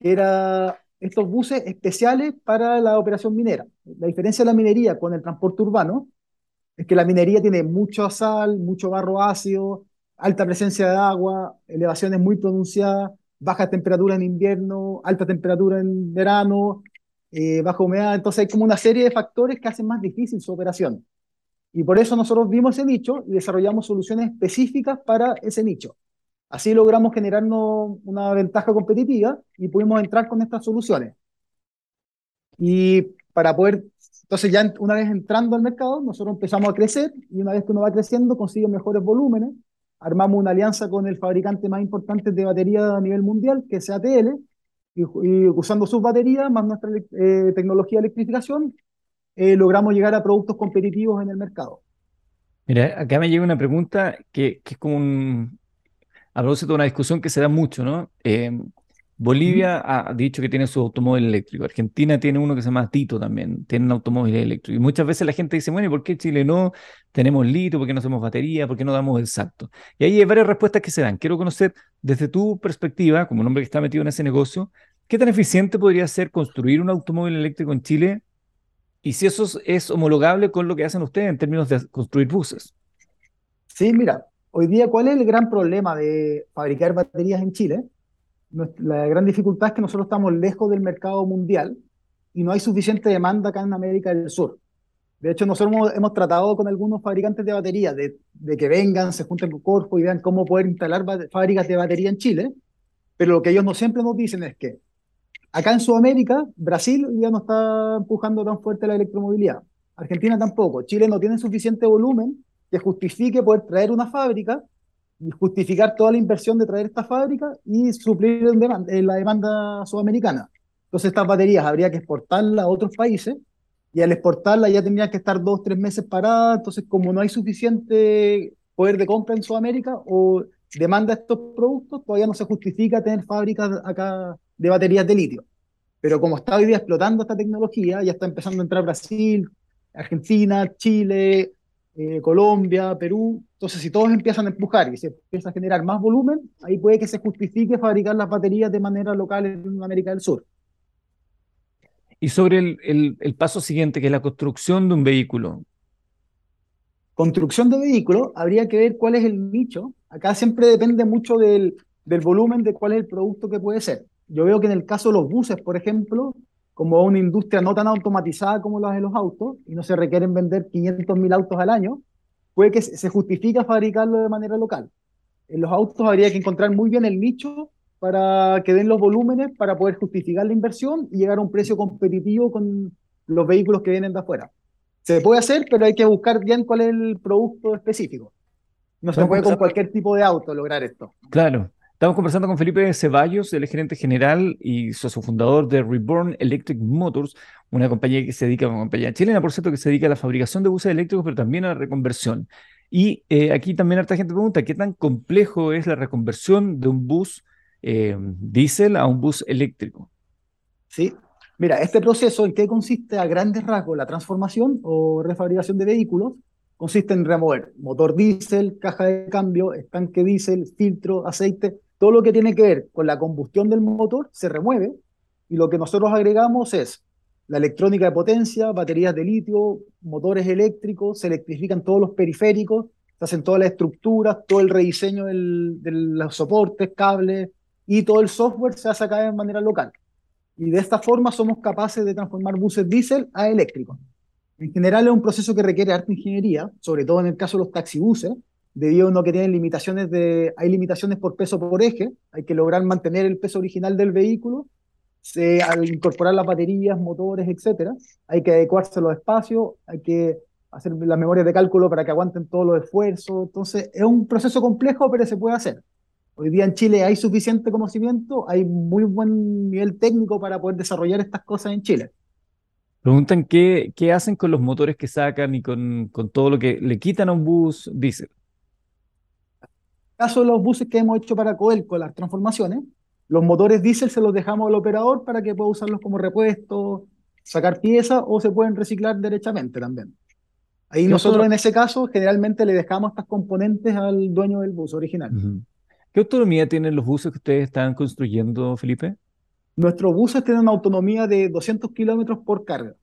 era estos buses especiales para la operación minera. La diferencia de la minería con el transporte urbano es que la minería tiene mucha sal, mucho barro ácido, alta presencia de agua, elevaciones muy pronunciadas, baja temperatura en invierno, alta temperatura en verano, eh, baja humedad. Entonces hay como una serie de factores que hacen más difícil su operación. Y por eso nosotros vimos ese nicho y desarrollamos soluciones específicas para ese nicho. Así logramos generarnos una ventaja competitiva y pudimos entrar con estas soluciones. Y para poder entonces ya una vez entrando al mercado, nosotros empezamos a crecer y una vez que uno va creciendo consigue mejores volúmenes. Armamos una alianza con el fabricante más importante de batería a nivel mundial, que es ATL, y, usando sus baterías más nuestra eh, tecnología de electrificación, eh, logramos llegar a productos competitivos en el mercado. Mira, acá me llega una pregunta que, es como un, a propósito de una discusión que se da mucho, ¿no? Eh, Bolivia ha dicho que tiene su automóvil eléctrico. Argentina tiene uno que se llama Tito también, tiene un automóvil eléctrico. Y muchas veces la gente dice, bueno, ¿y por qué Chile no? Tenemos litio, ¿por qué no hacemos batería? ¿Por qué no damos el salto? Y ahí hay varias respuestas que se dan. Quiero conocer desde tu perspectiva, como un hombre que está metido en ese negocio, ¿qué tan eficiente podría ser construir un automóvil eléctrico en Chile? Y si eso es homologable con lo que hacen ustedes en términos de construir buses. Sí, mira, hoy día, ¿cuál es el gran problema de fabricar baterías en Chile? La gran dificultad es que nosotros estamos lejos del mercado mundial y no hay suficiente demanda acá en América del Sur. De hecho, nosotros hemos, tratado con algunos fabricantes de baterías de, que vengan, se junten con Corfo y vean cómo poder instalar fábricas de batería en Chile, pero lo que ellos no siempre nos dicen es que acá en Sudamérica, Brasil ya no está empujando tan fuerte la electromovilidad, Argentina tampoco, Chile no tiene suficiente volumen que justifique poder traer una fábrica justificar toda la inversión de traer esta fábrica y suplir en la demanda sudamericana. Entonces estas baterías habría que exportarlas a otros países y al exportarlas ya tendrían que estar dos, tres meses paradas. Entonces como no hay suficiente poder de compra en Sudamérica o demanda estos productos, todavía no se justifica tener fábricas acá de baterías de litio. Pero como está hoy día explotando esta tecnología, ya está empezando a entrar Brasil, Argentina, Chile, eh, Colombia, Perú. Entonces, si todos empiezan a empujar y se empieza a generar más volumen, ahí puede que se justifique fabricar las baterías de manera local en América del Sur. Y sobre el, el, paso siguiente, que es la construcción de un vehículo. Construcción de vehículo, habría que ver cuál es el nicho. Acá siempre depende mucho del, del volumen de cuál es el producto que puede ser. Yo veo que en el caso de los buses, por ejemplo, como una industria no tan automatizada como la de los autos y no se requieren vender 500.000 autos al año, puede que se justifique fabricarlo de manera local. En los autos habría que encontrar muy bien el nicho para que den los volúmenes para poder justificar la inversión y llegar a un precio competitivo con los vehículos que vienen de afuera. Se puede hacer, pero hay que buscar bien cuál es el producto específico. No se puede con cualquier tipo de auto lograr esto. Claro. Estamos conversando con Felipe Ceballos, el gerente general y socio fundador de Reborn Electric Motors, una compañía que se dedica, una compañía chilena, por cierto, que se dedica a la fabricación de buses eléctricos, pero también a la reconversión. Y eh, aquí también harta gente pregunta, ¿qué tan complejo es la reconversión de un bus eh, diésel a un bus eléctrico? Sí, mira, este proceso, ¿en qué consiste a grandes rasgos la transformación o refabricación de vehículos? Consiste en remover motor diésel, caja de cambio, estanque diésel, filtro, aceite, todo lo que tiene que ver con la combustión del motor se remueve y lo que nosotros agregamos es la electrónica de potencia, baterías de litio, motores eléctricos, se electrifican todos los periféricos, se hacen todas las estructuras, todo el rediseño de los soportes, cables y todo el software se hace acá de manera local. Y de esta forma somos capaces de transformar buses diésel a eléctricos. En general es un proceso que requiere harta ingeniería, sobre todo en el caso de los taxibuses, debido a uno que tienen limitaciones de, hay limitaciones por peso por eje, hay que lograr mantener el peso original del vehículo, se, al incorporar las baterías, motores, etcétera, hay que adecuarse a los espacios, hay que hacer las memorias de cálculo para que aguanten todos los esfuerzos, entonces es un proceso complejo, pero se puede hacer. Hoy día en Chile hay suficiente conocimiento, hay muy buen nivel técnico para poder desarrollar estas cosas en Chile. Preguntan qué, qué hacen con los motores que sacan y con, con todo lo que le quitan a un bus diésel. Caso de los buses que hemos hecho para Codelco, las transformaciones, los motores diésel se los dejamos al operador para que pueda usarlos como repuesto, sacar piezas o se pueden reciclar derechamente también. Ahí nosotros en ese caso generalmente le dejamos estas componentes al dueño del bus original. ¿Qué autonomía tienen los buses que ustedes están construyendo, Felipe? Nuestros buses tienen una autonomía de 200 kilómetros por carga.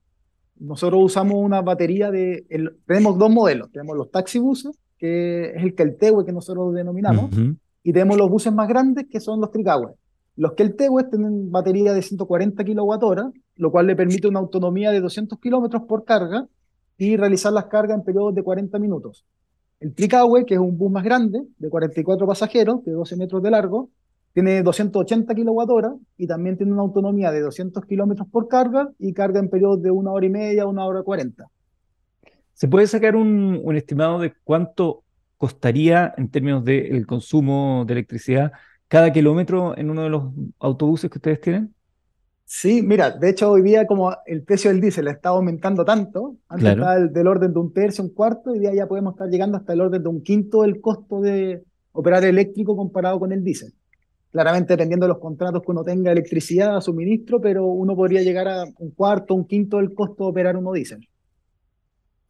Nosotros usamos una batería de... tenemos dos modelos. Tenemos los taxibuses, que es el Keltewe que nosotros denominamos, y tenemos los buses más grandes, que son los Tricahue. Los Keltewe tienen batería de 140 kWh, lo cual le permite una autonomía de 200 kilómetros por carga y realizar las cargas en periodos de 40 minutos. El Tricahue, que es un bus más grande, de 44 pasajeros, de 12 metros de largo, tiene 280 kWh y también tiene una autonomía de 200 kilómetros por carga y carga en periodos de una hora y media, una hora cuarenta. ¿Se puede sacar un, un, estimado de cuánto costaría en términos del consumo de electricidad cada kilómetro en uno de los autobuses que ustedes tienen? Sí, mira, de hecho hoy día como el precio del diésel está aumentando tanto, antes estaba del, orden de un tercio, un cuarto, hoy día ya podemos estar llegando hasta el orden de un quinto del costo de operar eléctrico comparado con el diésel. Claramente dependiendo de los contratos que uno tenga electricidad, suministro, pero uno podría llegar a un cuarto, un quinto del costo de operar uno diésel.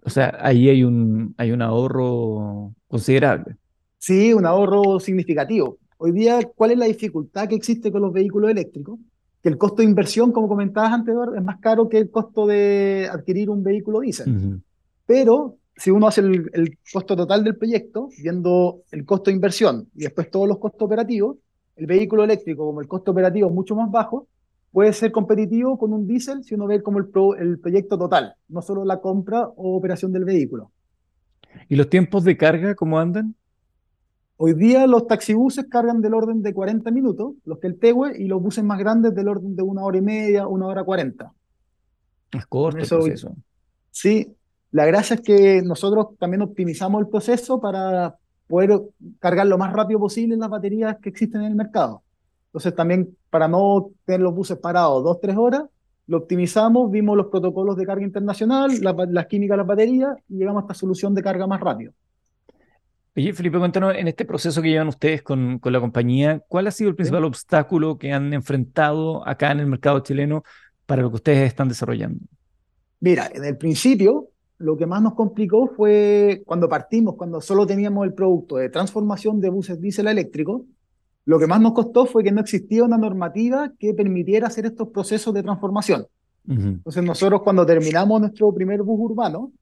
O sea, ahí hay un, hay un ahorro considerable. Sí, un ahorro significativo. Hoy día, ¿cuál es la dificultad que existe con los vehículos eléctricos? que el costo de inversión, como comentabas antes, es más caro que el costo de adquirir un vehículo diésel. Pero si uno hace el, costo total del proyecto, viendo el costo de inversión y después todos los costos operativos, el vehículo eléctrico, como el costo operativo es mucho más bajo, puede ser competitivo con un diésel si uno ve como el, el proyecto total, no solo la compra o operación del vehículo. ¿Y los tiempos de carga cómo andan? Hoy día los taxibuses cargan del orden de 40 minutos, los que el Tegue, y los buses más grandes del orden de una hora y media, una hora cuarenta. Es corto el proceso. Sí, la gracia es que nosotros también optimizamos el proceso para poder cargar lo más rápido posible las baterías que existen en el mercado. Entonces también para no tener los buses parados dos, tres horas, lo optimizamos, vimos los protocolos de carga internacional, las químicas de las baterías y llegamos a esta solución de carga más rápido. Oye, Felipe, cuéntanos, en este proceso que llevan ustedes con, con la compañía, ¿cuál ha sido el principal obstáculo que han enfrentado acá en el mercado chileno para lo que ustedes están desarrollando? Mira, en el principio, lo que más nos complicó fue cuando partimos, cuando solo teníamos el producto de transformación de buses diésel eléctricos, lo que más nos costó fue que no existía una normativa que permitiera hacer estos procesos de transformación. Entonces nosotros cuando terminamos nuestro primer bus urbano,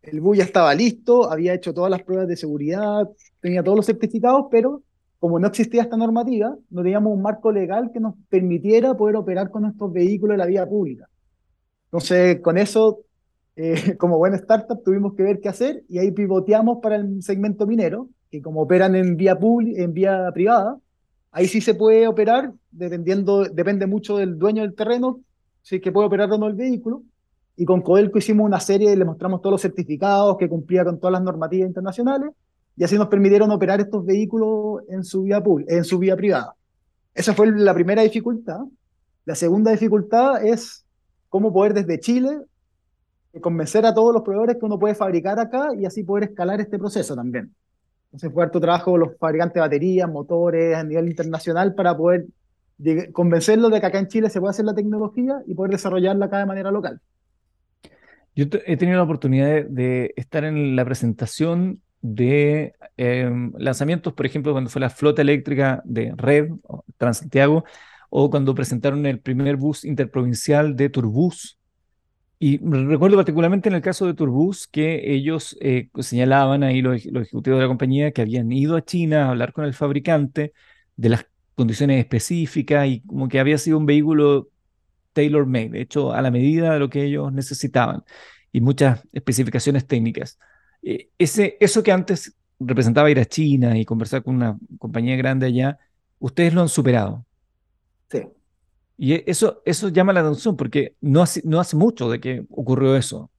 el bus ya estaba listo, había hecho todas las pruebas de seguridad, tenía todos los certificados, pero como no existía esta normativa, no teníamos un marco legal que nos permitiera poder operar con estos vehículos en la vía pública. Entonces, con eso, eh, como buena startup, tuvimos que ver qué hacer y ahí pivoteamos para el segmento minero, que como operan en vía, en vía privada, ahí sí se puede operar, dependiendo, depende mucho del dueño del terreno, si es que puede operar o no el vehículo, y con Codelco hicimos una serie, le mostramos todos los certificados que cumplía con todas las normativas internacionales y así nos permitieron operar estos vehículos en su vía, en su vía privada. Esa fue la primera dificultad. La segunda dificultad es cómo poder desde Chile convencer a todos los proveedores que uno puede fabricar acá y así poder escalar este proceso también. Entonces fue harto trabajo con los fabricantes de baterías, motores a nivel internacional para poder convencerlo de que acá en Chile se puede hacer la tecnología y poder desarrollarla acá de manera local. Yo he tenido la oportunidad de, estar en la presentación de em, lanzamientos, por ejemplo, cuando fue la flota eléctrica de Red, Transantiago, o cuando presentaron el primer bus interprovincial de Turbus. Y recuerdo particularmente en el caso de Turbus que ellos eh, señalaban ahí los, los, ejecutivos de la compañía que habían ido a China a hablar con el fabricante de las condiciones específicas y como que había sido un vehículo tailor-made, hecho a la medida de lo que ellos necesitaban y muchas especificaciones técnicas. Eh, ese, eso que antes representaba ir a China y conversar con una compañía grande allá, ustedes lo han superado. Y e, eso, eso llama la atención porque no hace, no hace mucho de que ocurrió eso.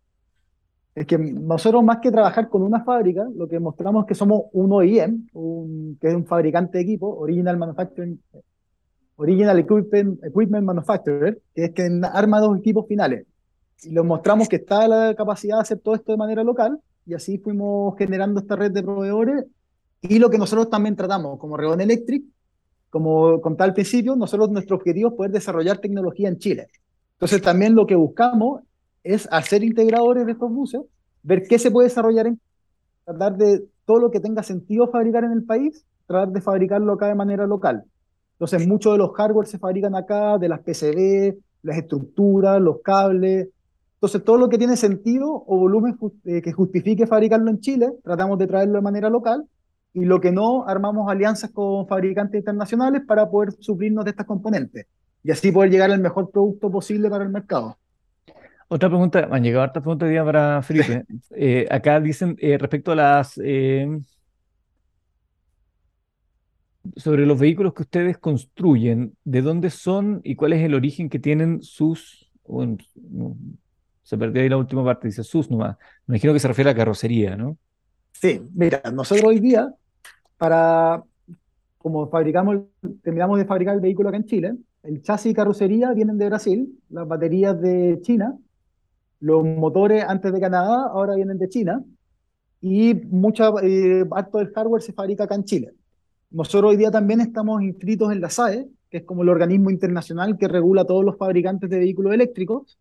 Es que nosotros más que trabajar con una fábrica, lo que mostramos es que somos un OEM, un, que es un fabricante de equipo, Original Manufacturing, Original Equipment, Equipment Manufacturer, que es que arma dos equipos finales. Y les mostramos que está la capacidad de hacer todo esto de manera local, y así fuimos generando esta red de proveedores. Y lo que nosotros también tratamos, como Regon Electric, como contaba al principio, nosotros nuestro objetivo es poder desarrollar tecnología en Chile. Entonces también lo que buscamos es hacer integradores de estos buses, ver qué se puede desarrollar en tratar de todo lo que tenga sentido fabricar en el país, tratar de fabricarlo acá de manera local. Entonces, muchos de los hardware se fabrican acá, de las PCB, las estructuras, los cables. Entonces, todo lo que tiene sentido o volumen eh, que justifique fabricarlo en Chile, tratamos de traerlo de manera local. Y lo que no, armamos alianzas con fabricantes internacionales para poder suplirnos de estas componentes. Y así poder llegar al mejor producto posible para el mercado. Otra pregunta, han llegado hartas preguntas hoy día para Felipe. Eh, acá dicen eh, respecto a las eh, sobre los vehículos que ustedes construyen, ¿de dónde son y cuál es el origen que tienen sus? se perdió ahí la última parte, dice sus nomás. Me imagino que se refiere a carrocería, ¿no? Sí, mira, nosotros hoy día, para como fabricamos, terminamos de fabricar el vehículo acá en Chile, el chasis y carrocería vienen de Brasil, las baterías de China los motores antes de Canadá ahora vienen de China y mucha eh, harto del hardware se fabrica acá en Chile. Nosotros hoy día también estamos inscritos en la SAE, que es como el organismo internacional que regula a todos los fabricantes de vehículos eléctricos,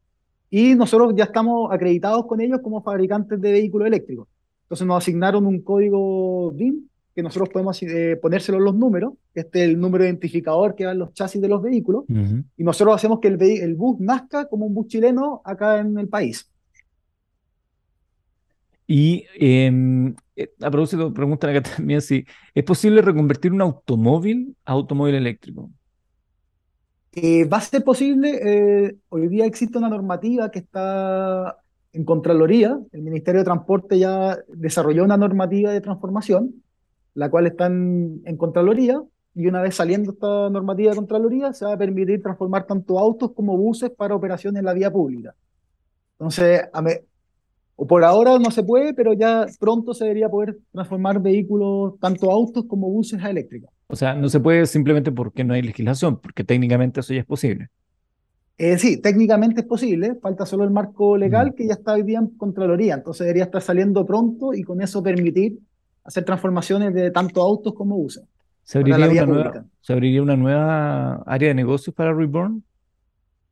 y nosotros ya estamos acreditados con ellos como fabricantes de vehículos eléctricos. Entonces nos asignaron un código BIM que nosotros podemos eh, ponérselo los números, este es el número identificador que dan los chasis de los vehículos, y nosotros hacemos que el, el, bus nazca como un bus chileno acá en el país. Y em, eh, a propósito, preguntan acá también si es posible reconvertir un automóvil a automóvil eléctrico. Eh, va a ser posible, hoy día existe una normativa que está en Contraloría, el Ministerio de Transporte ya desarrolló una normativa de transformación, la cual está en, Contraloría, y una vez saliendo esta normativa de Contraloría, se va a permitir transformar tanto autos como buses para operaciones en la vía pública. Entonces, o por ahora no se puede, pero ya pronto se debería poder transformar vehículos, tanto autos como buses a eléctricos. O sea, no se puede simplemente porque no hay legislación, porque técnicamente eso ya es posible. Eh, sí, técnicamente es posible, falta solo el marco legal que ya está hoy día en Contraloría, entonces debería estar saliendo pronto y con eso permitir hacer transformaciones de tanto autos como buses. ¿Se abriría, una nueva, ¿Se abriría una nueva área de negocios para Reborn?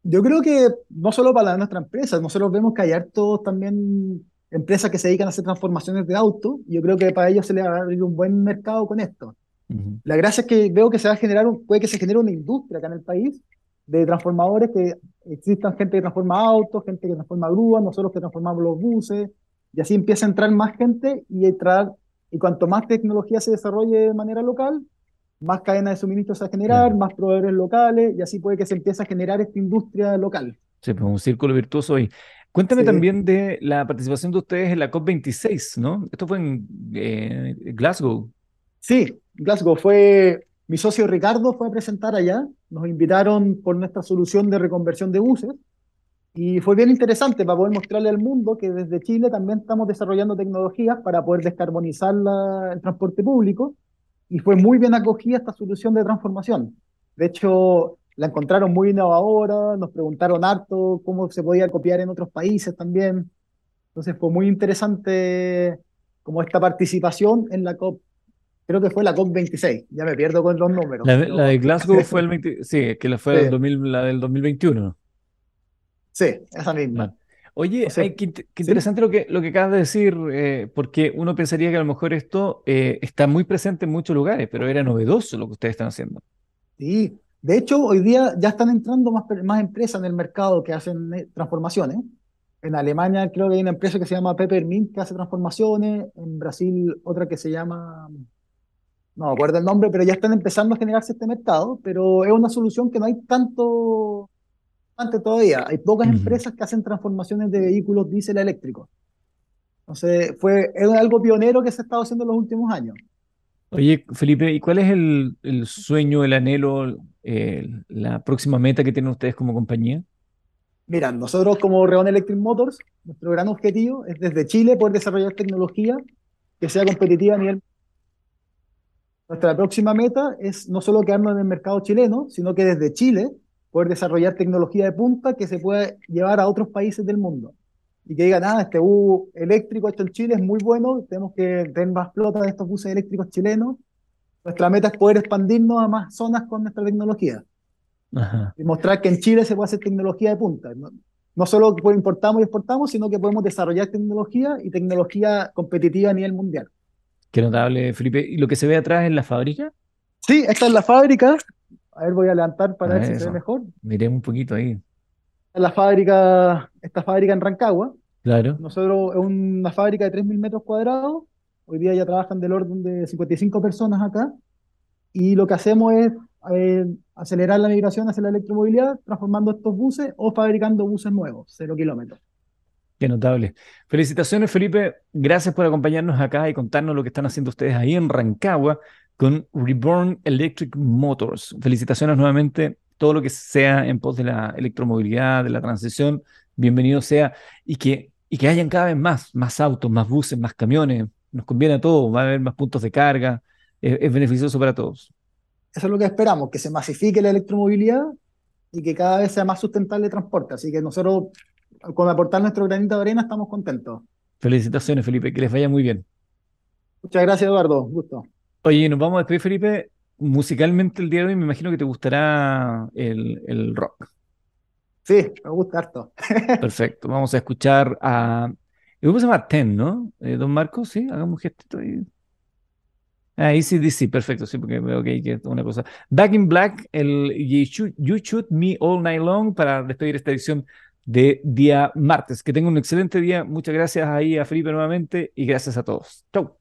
Yo creo que no solo para nuestra empresa, nosotros vemos que hay hartos también empresas que se dedican a hacer transformaciones de autos, y yo creo que para ellos se les va a abrir un buen mercado con esto. La gracia es que veo que se va a generar, puede que se genere una industria acá en el país de transformadores, que existan gente que transforma autos, gente que transforma grúas, nosotros que transformamos los buses, y así empieza a entrar más gente y entrar y cuanto más tecnología se desarrolle de manera local, más cadena de suministro se va a generar, más proveedores locales, y así puede que se empiece a generar esta industria local. Sí, pues un círculo virtuoso hoy. Cuéntame también de la participación de ustedes en la COP26, ¿no? Esto fue en eh, Glasgow. Sí, Glasgow fue, mi socio Ricardo fue a presentar allá, nos invitaron por nuestra solución de reconversión de buses, y fue bien interesante para poder mostrarle al mundo que desde Chile también estamos desarrollando tecnologías para poder descarbonizar el transporte público. Y fue muy bien acogida esta solución de transformación. De hecho, la encontraron muy innovadora, nos preguntaron harto cómo se podía copiar en otros países también. Entonces fue muy interesante como esta participación en la COP creo que fue la COP26, ya me pierdo con los números. La, de Glasgow fue el 20, sí, que la fue la del 2021. Sí, esa misma. Oye, qué, interesante lo, que, lo que acabas de decir, eh, porque uno pensaría que a lo mejor esto eh, está muy presente en muchos lugares, pero era novedoso lo que ustedes están haciendo. Sí, de hecho, hoy día ya están entrando más, más empresas en el mercado que hacen eh, transformaciones. En Alemania creo que hay una empresa que se llama Peppermint que hace transformaciones. En Brasil otra que se llama, no me acuerdo el nombre, pero ya están empezando a generarse este mercado. Pero es una solución que no hay tanto antes todavía. Hay pocas empresas que hacen transformaciones de vehículos diésel eléctricos. Entonces, fue, es algo pionero que se ha estado haciendo en los últimos años. Oye, Felipe, ¿y cuál es el, el sueño, el anhelo, eh, la próxima meta que tienen ustedes como compañía? Mira, nosotros como Reon Electric Motors, nuestro gran objetivo es desde Chile poder desarrollar tecnología que sea competitiva a nivel... Nuestra próxima meta es no solo quedarnos en el mercado chileno, sino que desde Chile poder desarrollar tecnología de punta que se pueda llevar a otros países del mundo. Y que digan, ah, este bus eléctrico hecho en Chile es muy bueno, tenemos que tener más flota de estos buses eléctricos chilenos. Nuestra meta es poder expandirnos a más zonas con nuestra tecnología. Y mostrar que en Chile se puede hacer tecnología de punta. No, no solo importamos y exportamos, sino que podemos desarrollar tecnología y tecnología competitiva a nivel mundial. Qué notable, Felipe. ¿Y lo que se ve atrás en la fábrica? Sí, esta es la fábrica. A ver, voy a levantar para ver si se ve mejor. Miremos un poquito ahí. La fábrica, esta fábrica en Rancagua. Claro. Nosotros es una fábrica de 3.000 metros cuadrados. Hoy día ya trabajan del orden de 55 personas acá. Y lo que hacemos es eh, acelerar la migración hacia la electromovilidad, transformando estos buses o fabricando buses nuevos, cero kilómetros. Qué notable. Felicitaciones, Felipe. Gracias por acompañarnos acá y contarnos lo que están haciendo ustedes ahí en Rancagua con Reborn Electric Motors. Felicitaciones nuevamente. Todo lo que sea en pos de la electromovilidad, de la transición, bienvenido sea. Y que, y que hayan cada vez más, más autos, más buses, más camiones. Nos conviene a todos, va a haber más puntos de carga. Es, beneficioso para todos. Eso es lo que esperamos, que se masifique la electromovilidad y que cada vez sea más sustentable el transporte. Así que nosotros, con aportar nuestro granito de arena, estamos contentos. Felicitaciones, Felipe, que les vaya muy bien. Muchas gracias, Eduardo. Gusto. Oye, nos vamos a despedir, Felipe. Musicalmente el día de hoy me imagino que te gustará el, el rock. Sí, me gusta harto. Perfecto. Vamos a escuchar a. ¿Cómo se llama? Ten, ¿no? Eh, don Marcos, sí, hagamos un gestito ahí. Ah, sí, perfecto, sí, porque veo que hay una cosa. Back in Black, el you shoot, you shoot, Me All Night Long para despedir esta edición de día martes. Que tenga un excelente día. Muchas gracias ahí a Felipe nuevamente y gracias a todos. Chau.